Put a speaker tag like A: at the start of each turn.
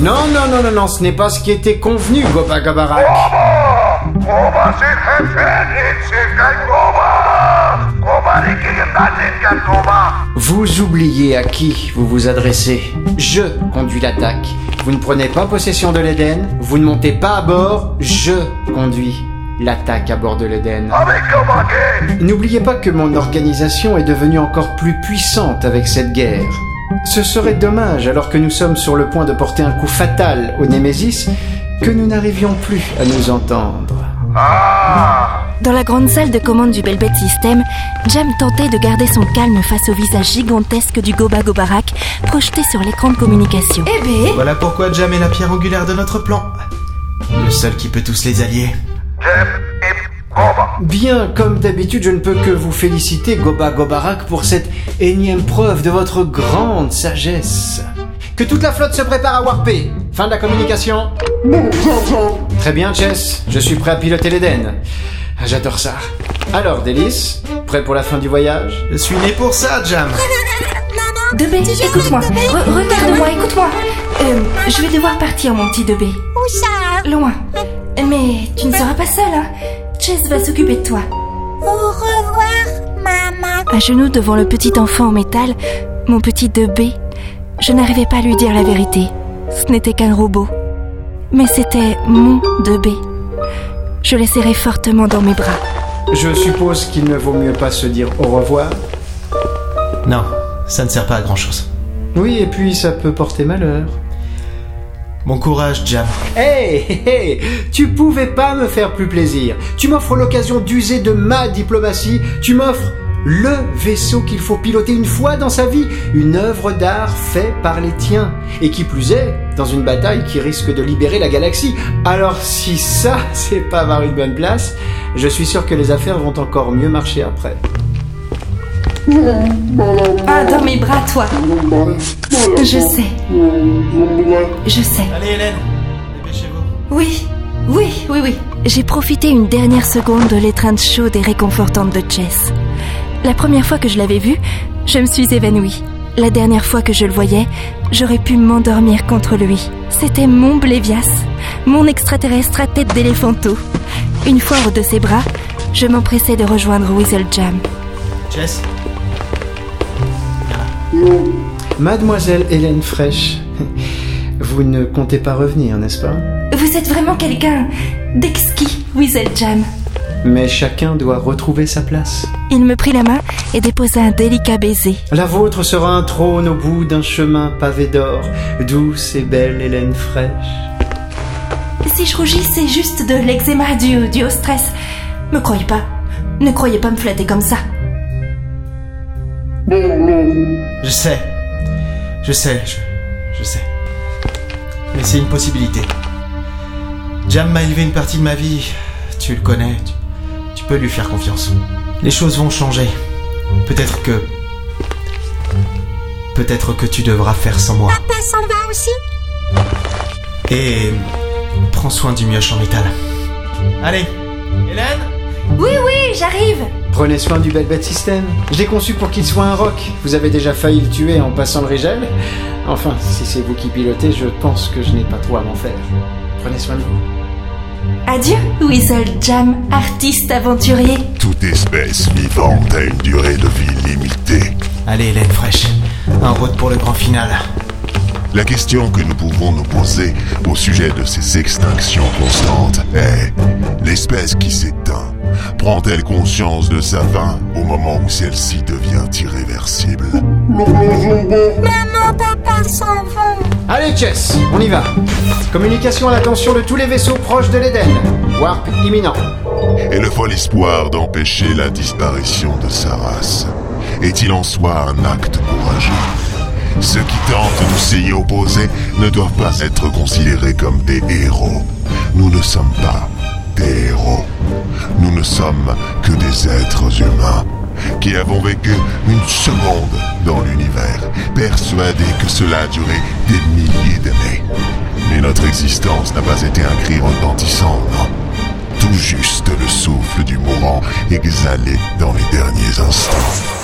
A: Non, non, non, non, non, ce n'est pas ce qui était convenu, Goba. Vous oubliez à qui vous vous adressez. Je conduis l'attaque. Vous ne prenez pas possession de l'Éden, vous ne montez pas à bord, je conduis l'attaque à bord de l'Éden. N'oubliez pas que mon organisation est devenue encore plus puissante avec cette guerre. Ce serait dommage, alors que nous sommes sur le point de porter un coup fatal au Némésis, que nous n'arrivions plus à nous entendre.
B: Dans la grande salle de commande du Belbet System, Jam tentait de garder son calme face au visage gigantesque du Goba Gobarak projeté sur l'écran de communication.
C: Eh ben,
D: Voilà pourquoi Jam est la pierre angulaire de notre plan. Le seul qui peut tous les allier.
A: Bien, comme d'habitude, je ne peux que vous féliciter, Goba Gobarak, pour cette énième preuve de votre grande sagesse. Que toute la flotte se prépare à warper. Fin de la communication. Très bien, Chess. Je suis prêt à piloter l'Éden. Ah, J'adore ça. Alors, Délice, prêt pour la fin du voyage?
D: Je suis né pour ça, Jam.
B: Debé, écoute-moi. Re- Regarde-moi, écoute-moi. Euh, je vais devoir partir, mon petit Debé.
C: où ça?
B: Loin. Mais tu ne seras pas seul, hein. Chess va s'occuper de toi.
C: Au revoir, maman.
B: À genoux devant le petit enfant en métal, mon petit Debé, je n'arrivais pas à lui dire la vérité. Ce n'était qu'un robot. Mais c'était mon Debé. Je le serrais fortement dans mes bras.
A: Je suppose qu'il ne vaut mieux pas se dire au revoir.
D: Non, ça ne sert pas à grand chose.
A: Oui, et puis ça peut porter malheur.
D: Bon courage, Jam.
A: Hey, hey, hey, tu pouvais pas me faire plus plaisir. Tu m'offres l'occasion d'user de ma diplomatie. Tu m'offres le vaisseau qu'il faut piloter une fois dans sa vie. Une œuvre d'art faite par les tiens. Et qui plus est, dans une bataille qui risque de libérer la galaxie. Alors si ça, c'est pas avoir une bonne place, je suis sûr que les affaires vont encore mieux marcher après.
B: Ah, dans mes bras, toi. Je sais. Je sais.
D: Allez, Hélène, dépêchez-vous.
B: Oui, oui, oui, oui. J'ai profité une dernière seconde de l'étreinte chaude et réconfortante de Chess. La première fois que je l'avais vu, je me suis évanouie. La dernière fois que je le voyais, j'aurais pu m'endormir contre lui. C'était mon Blévias, mon extraterrestre à tête d'éléphanto. Une fois hors de ses bras, je m'empressais de rejoindre Weasel Jam.
D: Jess
A: Mademoiselle Hélène Fraîche, vous ne comptez pas revenir, n'est-ce pas?
B: Vous êtes vraiment quelqu'un d'exquis, Weasel Jam.
A: Mais chacun doit retrouver sa place.
B: Il me prit la main et déposa un délicat baiser.
A: La vôtre sera un trône au bout d'un chemin pavé d'or, douce et belle Hélène fraîche.
B: Si je rougis, c'est juste de l'eczéma dû, dû au stress. Me croyez pas. Ne croyez pas me flatter comme ça.
D: Je sais. Je sais, je, je sais. Mais c'est une possibilité. Jam m'a élevé une partie de ma vie. Tu le connais. Tu, tu peux lui faire confiance. Les choses vont changer. Peut-être que. Peut-être que tu devras faire sans moi.
C: Papa s'en va aussi?
D: Et. Prends soin du mioche en métal. Allez Hélène?
B: Oui, oui, j'arrive.
A: Prenez soin du Belbet System. Je l'ai conçu pour qu'il soit un rock. Vous avez déjà failli le tuer en passant le rigel. Enfin, si c'est vous qui pilotez, je pense que je n'ai pas trop à m'en faire. Prenez soin de vous.
B: Adieu, Weasel Jam, artiste aventurier.
E: Toute espèce vivante a une durée de vie limitée.
D: Allez Hélène fraîche. Un road pour le grand final.
E: La question que nous pouvons nous poser au sujet de ces extinctions constantes est l'espèce qui s'éteint prend-elle conscience de sa fin au moment où celle-ci devient irréversible?
C: Maman, papa s'en vont.
A: Allez, Chess, on y va. Communication à l'attention de tous les vaisseaux proches de l'Éden. Warp imminent.
E: Et le fol espoir d'empêcher la disparition de sa race est-il en soi un acte courageux? Ceux qui tentent de s'y opposer ne doivent pas être considérés comme des héros. Nous ne sommes pas Nous ne sommes que des êtres humains qui avons vécu une seconde dans l'univers, persuadés que cela a duré des milliers d'années. Mais notre existence n'a pas été un cri retentissant, non. Tout juste le souffle du mourant exhalé dans les derniers instants.